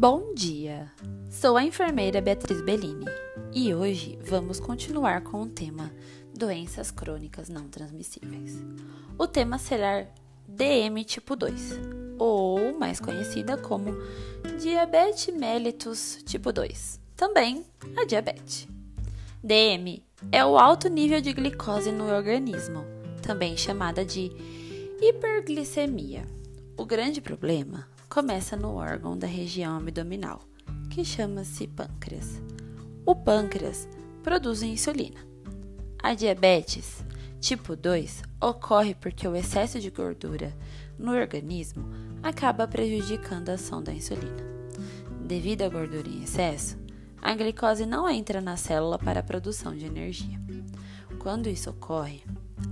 Bom dia! Sou a enfermeira Beatriz Bellini e hoje vamos continuar com o tema Doenças crônicas não transmissíveis. O tema será DM tipo 2, ou mais conhecida como diabetes mellitus tipo 2, também a diabetes. DM é o alto nível de glicose no organismo, também chamada de hiperglicemia. O grande problema começa no órgão da região abdominal, que chama-se pâncreas. O pâncreas produz insulina. A diabetes tipo 2 ocorre porque o excesso de gordura no organismo acaba prejudicando a ação da insulina. Devido à gordura em excesso, a glicose não entra na célula para a produção de energia. Quando isso ocorre,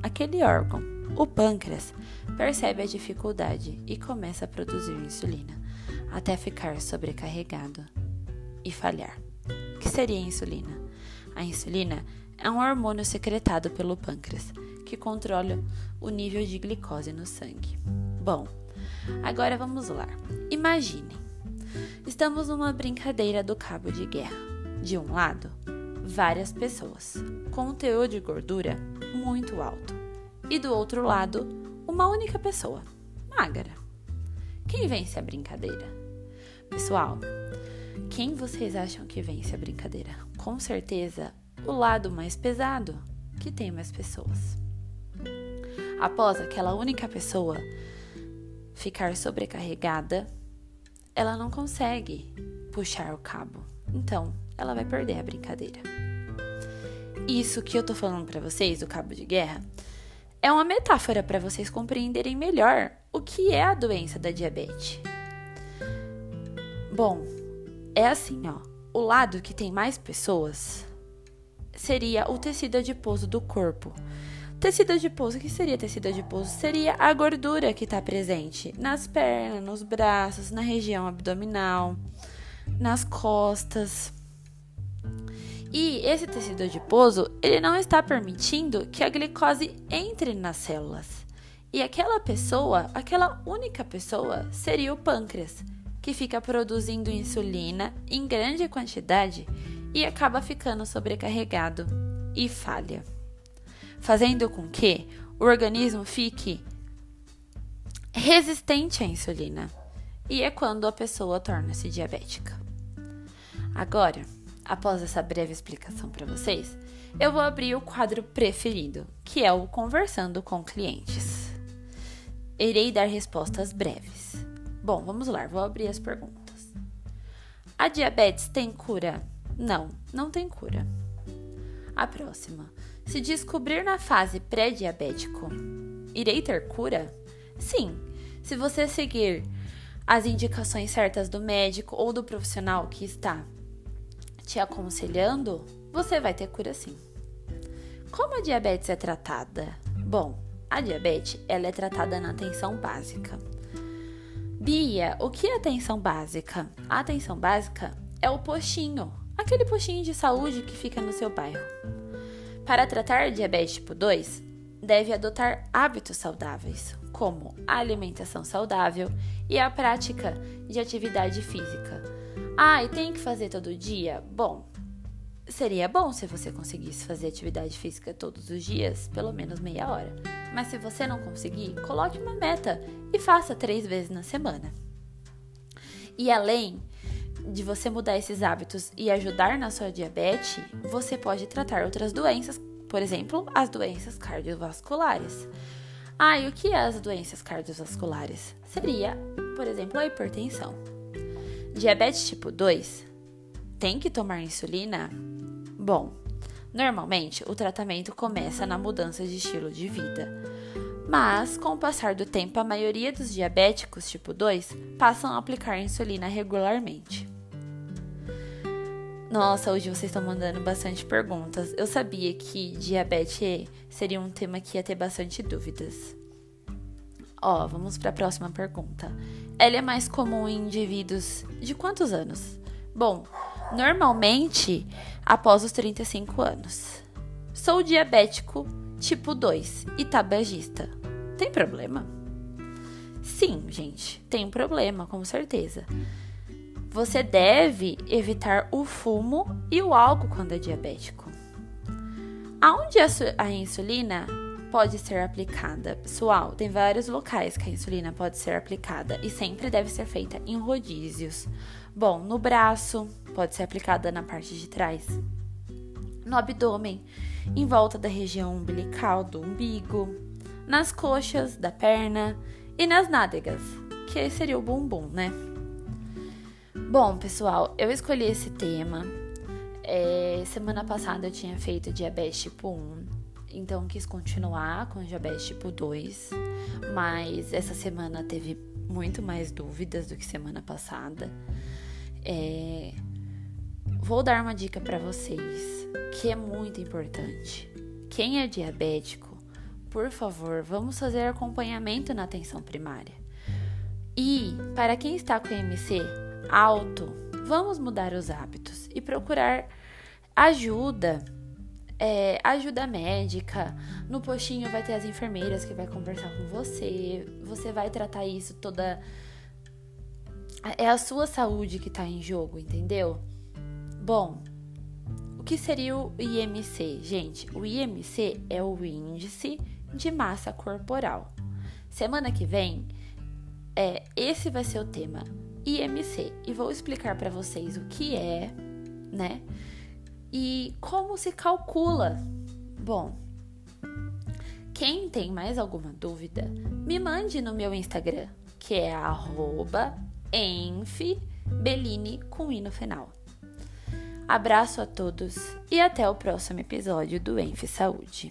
aquele órgão, o pâncreas, percebe a dificuldade e começa a produzir insulina, até ficar sobrecarregado e falhar. O que seria a insulina? A insulina é um hormônio secretado pelo pâncreas que controla o nível de glicose no sangue. Bom, agora vamos lá. Imaginem, estamos numa brincadeira do cabo de guerra. De um lado, várias pessoas com um teor de gordura muito alto, e do outro lado, uma única pessoa, magra. Quem vence a brincadeira? Pessoal, quem vocês acham que vence a brincadeira? Com certeza, o lado mais pesado, que tem mais pessoas. Após aquela única pessoa ficar sobrecarregada, ela não consegue puxar o cabo. Então, ela vai perder a brincadeira. Isso que eu tô falando para vocês, o cabo de guerra, é uma metáfora para vocês compreenderem melhor o que é a doença da diabetes. Bom, é assim, ó. O lado que tem mais pessoas seria o tecido adiposo do corpo. Tecido adiposo, o que seria tecido adiposo? Seria a gordura que está presente nas pernas, nos braços, na região abdominal, nas costas. E esse tecido adiposo, ele não está permitindo que a glicose entre nas células. E aquela pessoa, aquela única pessoa, seria o pâncreas, que fica produzindo insulina em grande quantidade e acaba ficando sobrecarregado e falha, fazendo com que o organismo fique resistente à insulina. E é quando a pessoa torna-se diabética. Agora, após essa breve explicação para vocês, eu vou abrir o quadro preferido, que é o Conversando com Clientes. Irei dar respostas breves. Bom, vamos lá, vou abrir as perguntas. A diabetes tem cura? Não, não tem cura. A próxima. Se descobrir na fase pré-diabético, irei ter cura? Sim, se você seguir as indicações certas do médico ou do profissional que está te aconselhando, você vai ter cura sim. Como a diabetes é tratada? Bom, a diabetes ela é tratada na atenção básica. Bia, o que é atenção básica? A atenção básica é o postinho, aquele postinho de saúde que fica no seu bairro. Para tratar diabetes tipo 2, deve adotar hábitos saudáveis, como a alimentação saudável e a prática de atividade física ah, e tem que fazer todo dia? Bom, seria bom se você conseguisse fazer atividade física todos os dias, pelo menos meia hora. Mas se você não conseguir, coloque uma meta e faça três vezes na semana. E além de você mudar esses hábitos e ajudar na sua diabetes, você pode tratar outras doenças, por exemplo, as doenças cardiovasculares. Ah, e o que é as doenças cardiovasculares? Seria, por exemplo, a hipertensão. Diabetes tipo 2 tem que tomar insulina? Bom, normalmente o tratamento começa na mudança de estilo de vida. Mas, com o passar do tempo, a maioria dos diabéticos tipo 2 passam a aplicar insulina regularmente. Nossa, hoje vocês estão mandando bastante perguntas. Eu sabia que diabetes seria um tema que ia ter bastante dúvidas. Ó, vamos para a próxima pergunta. Ela é mais comum em indivíduos de quantos anos? Bom, normalmente após os 35 anos. Sou diabético tipo 2 e tabagista. Tem problema? Sim, gente, tem problema, com certeza. Você deve evitar o fumo e o álcool quando é diabético. Aonde a insulina pode ser aplicada? Pessoal, tem vários locais que a insulina pode ser aplicada e sempre deve ser feita em rodízios. Bom, no braço, pode ser aplicada na parte de trás. No abdômen, em volta da região umbilical do umbigo, nas coxas da perna e nas nádegas, que seria o bumbum, né? Bom, pessoal, eu escolhi esse tema. É, semana passada eu tinha feito diabetes tipo 1, então quis continuar com diabetes tipo 2, mas essa semana teve muito mais dúvidas do que semana passada. É, vou dar uma dica para vocês que é muito importante. Quem é diabético, por favor, vamos fazer acompanhamento na atenção primária. E para quem está com IMC alto, vamos mudar os hábitos e procurar ajuda é, ajuda médica. No postinho vai ter as enfermeiras que vai conversar com você. Você vai tratar isso toda. É a sua saúde que tá em jogo, entendeu? Bom, o que seria o IMC? Gente, o IMC é o índice de massa corporal. Semana que vem, é, esse vai ser o tema IMC e vou explicar para vocês o que é, né? E como se calcula? Bom, quem tem mais alguma dúvida, me mande no meu Instagram, que é @enfbellini com i no final. Abraço a todos e até o próximo episódio do Enf Saúde.